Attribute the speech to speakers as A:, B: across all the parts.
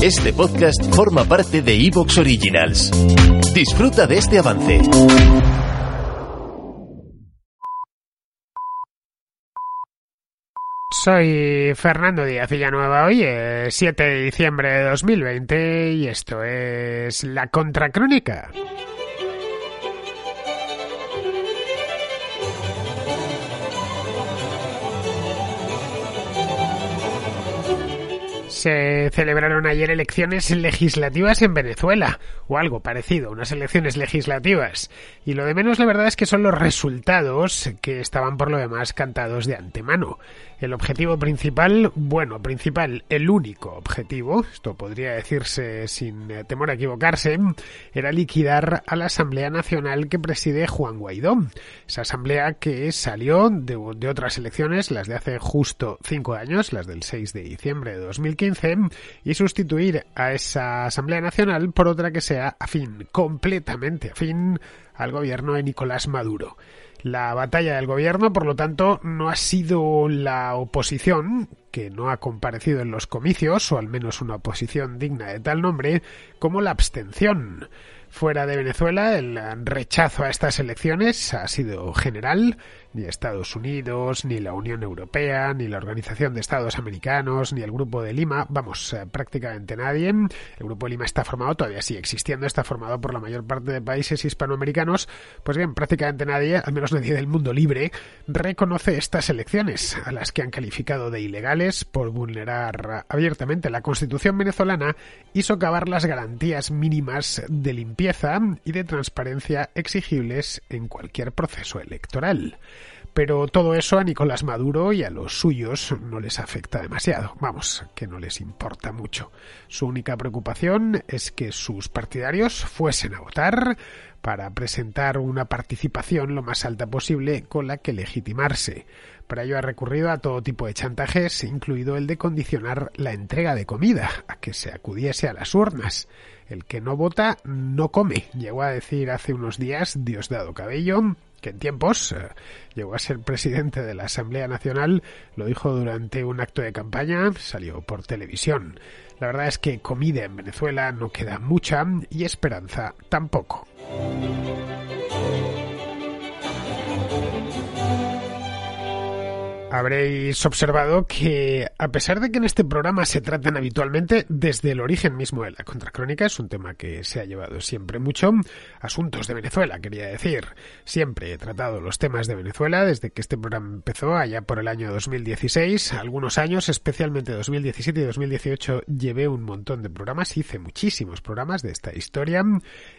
A: Este podcast forma parte de Evox Originals. Disfruta de este avance.
B: Soy Fernando Díaz Villanueva. Hoy es 7 de diciembre de 2020 y esto es La Contracrónica. Se celebraron ayer elecciones legislativas en Venezuela, o algo parecido, unas elecciones legislativas. Y lo de menos la verdad es que son los resultados que estaban por lo demás cantados de antemano. El objetivo principal, bueno, principal, el único objetivo, esto podría decirse sin eh, temor a equivocarse, era liquidar a la Asamblea Nacional que preside Juan Guaidó. Esa asamblea que salió de, de otras elecciones, las de hace justo cinco años, las del 6 de diciembre de 2015, y sustituir a esa Asamblea Nacional por otra que sea afín, completamente afín al gobierno de Nicolás Maduro. La batalla del gobierno, por lo tanto, no ha sido la oposición, que no ha comparecido en los comicios, o al menos una oposición digna de tal nombre, como la abstención. Fuera de Venezuela, el rechazo a estas elecciones ha sido general. Ni Estados Unidos, ni la Unión Europea, ni la Organización de Estados Americanos, ni el Grupo de Lima, vamos, eh, prácticamente nadie. El Grupo de Lima está formado, todavía sigue existiendo, está formado por la mayor parte de países hispanoamericanos. Pues bien, prácticamente nadie, al menos nadie del mundo libre, reconoce estas elecciones, a las que han calificado de ilegales por vulnerar abiertamente la Constitución venezolana y socavar las garantías mínimas de limpieza y de transparencia exigibles en cualquier proceso electoral pero todo eso a Nicolás Maduro y a los suyos no les afecta demasiado, vamos, que no les importa mucho. Su única preocupación es que sus partidarios fuesen a votar para presentar una participación lo más alta posible con la que legitimarse. Para ello ha recurrido a todo tipo de chantajes, incluido el de condicionar la entrega de comida a que se acudiese a las urnas. El que no vota no come, llegó a decir hace unos días Diosdado Cabello, que en tiempos eh, llegó a ser presidente de la Asamblea Nacional, lo dijo durante un acto de campaña, salió por televisión. La verdad es que comida en Venezuela no queda mucha y esperanza tampoco. Habréis observado que, a pesar de que en este programa se tratan habitualmente desde el origen mismo de la contracrónica, es un tema que se ha llevado siempre mucho, asuntos de Venezuela, quería decir. Siempre he tratado los temas de Venezuela desde que este programa empezó, allá por el año 2016. Algunos años, especialmente 2017 y 2018, llevé un montón de programas, hice muchísimos programas de esta historia,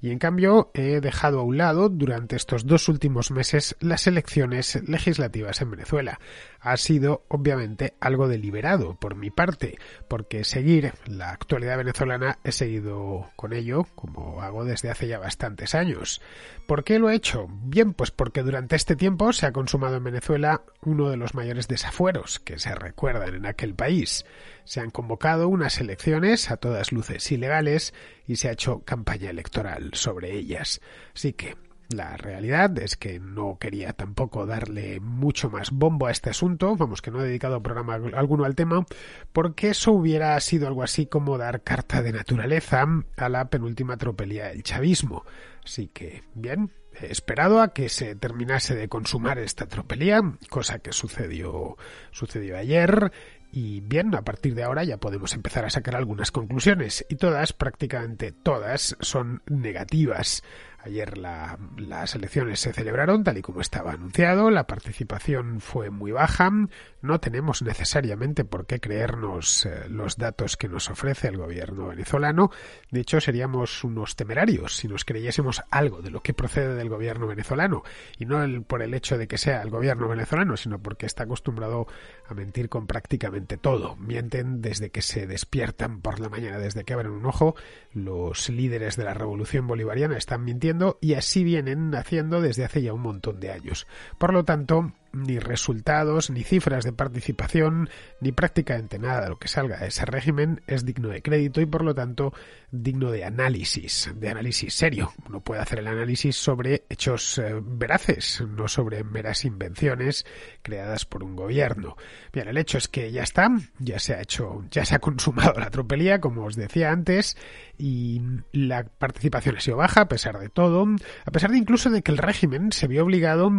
B: y en cambio he dejado a un lado durante estos dos últimos meses las elecciones legislativas en Venezuela ha sido obviamente algo deliberado por mi parte, porque seguir la actualidad venezolana he seguido con ello, como hago desde hace ya bastantes años. ¿Por qué lo he hecho? Bien, pues porque durante este tiempo se ha consumado en Venezuela uno de los mayores desafueros que se recuerdan en aquel país. Se han convocado unas elecciones a todas luces ilegales y se ha hecho campaña electoral sobre ellas. Así que la realidad es que no quería tampoco darle mucho más bombo a este asunto, vamos que no he dedicado programa alguno al tema, porque eso hubiera sido algo así como dar carta de naturaleza a la penúltima tropelía del chavismo. Así que, bien, he esperado a que se terminase de consumar esta tropelía, cosa que sucedió, sucedió ayer, y bien, a partir de ahora ya podemos empezar a sacar algunas conclusiones, y todas, prácticamente todas, son negativas. Ayer las elecciones se celebraron tal y como estaba anunciado, la participación fue muy baja, no tenemos necesariamente por qué creernos eh, los datos que nos ofrece el gobierno venezolano, de hecho seríamos unos temerarios si nos creyésemos algo de lo que procede del gobierno venezolano, y no por el hecho de que sea el gobierno venezolano, sino porque está acostumbrado a mentir con prácticamente todo. Mienten desde que se despiertan por la mañana, desde que abren un ojo, los líderes de la revolución bolivariana están mintiendo y así vienen haciendo desde hace ya un montón de años. Por lo tanto, ni resultados, ni cifras de participación, ni prácticamente nada lo que salga de ese régimen es digno de crédito y por lo tanto digno de análisis, de análisis serio. Uno puede hacer el análisis sobre hechos eh, veraces, no sobre meras invenciones creadas por un gobierno. Bien, el hecho es que ya está, ya se ha hecho, ya se ha consumado la tropelía, como os decía antes, y la participación ha sido baja a pesar de todo, a pesar de incluso de que el régimen se vio obligado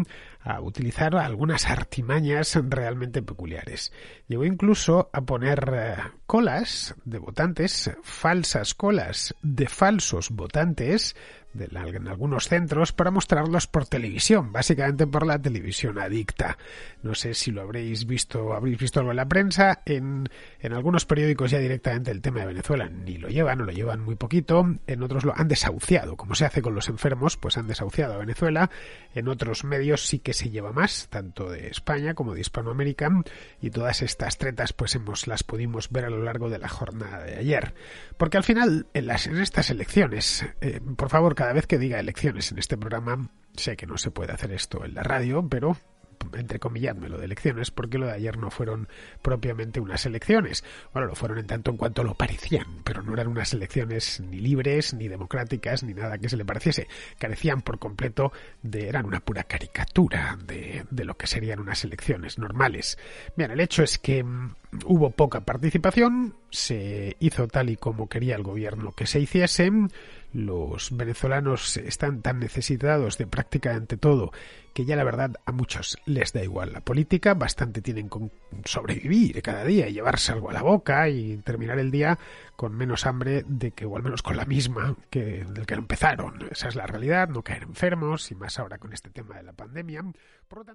B: a utilizar algunas artimañas realmente peculiares. Llegó incluso a poner eh, colas de votantes, falsas colas de falsos votantes, en algunos centros para mostrarlos por televisión, básicamente por la televisión adicta. No sé si lo habréis visto, habréis visto algo en la prensa, en, en algunos periódicos ya directamente el tema de Venezuela ni lo llevan o lo llevan muy poquito, en otros lo han desahuciado, como se hace con los enfermos, pues han desahuciado a Venezuela, en otros medios sí que se lleva más, tanto de España como de Hispanoamérica, y todas estas tretas pues hemos las pudimos ver a lo largo de la jornada de ayer. Porque al final, en, las, en estas elecciones, eh, por favor, cada vez que diga elecciones en este programa, sé que no se puede hacer esto en la radio, pero entrecomilladme lo de elecciones, porque lo de ayer no fueron propiamente unas elecciones. Bueno, lo fueron en tanto en cuanto lo parecían, pero no eran unas elecciones ni libres, ni democráticas, ni nada que se le pareciese. Carecían por completo de, eran una pura caricatura de, de lo que serían unas elecciones normales. Bien, el hecho es que mm, hubo poca participación, se hizo tal y como quería el gobierno que se hiciese, los venezolanos están tan necesitados de prácticamente todo que ya la verdad a muchos les da igual la política, bastante tienen con sobrevivir cada día y llevarse algo a la boca y terminar el día con menos hambre de que, o al menos con la misma que del que empezaron. Esa es la realidad, no caer enfermos y más ahora con este tema de la pandemia. Por lo tanto,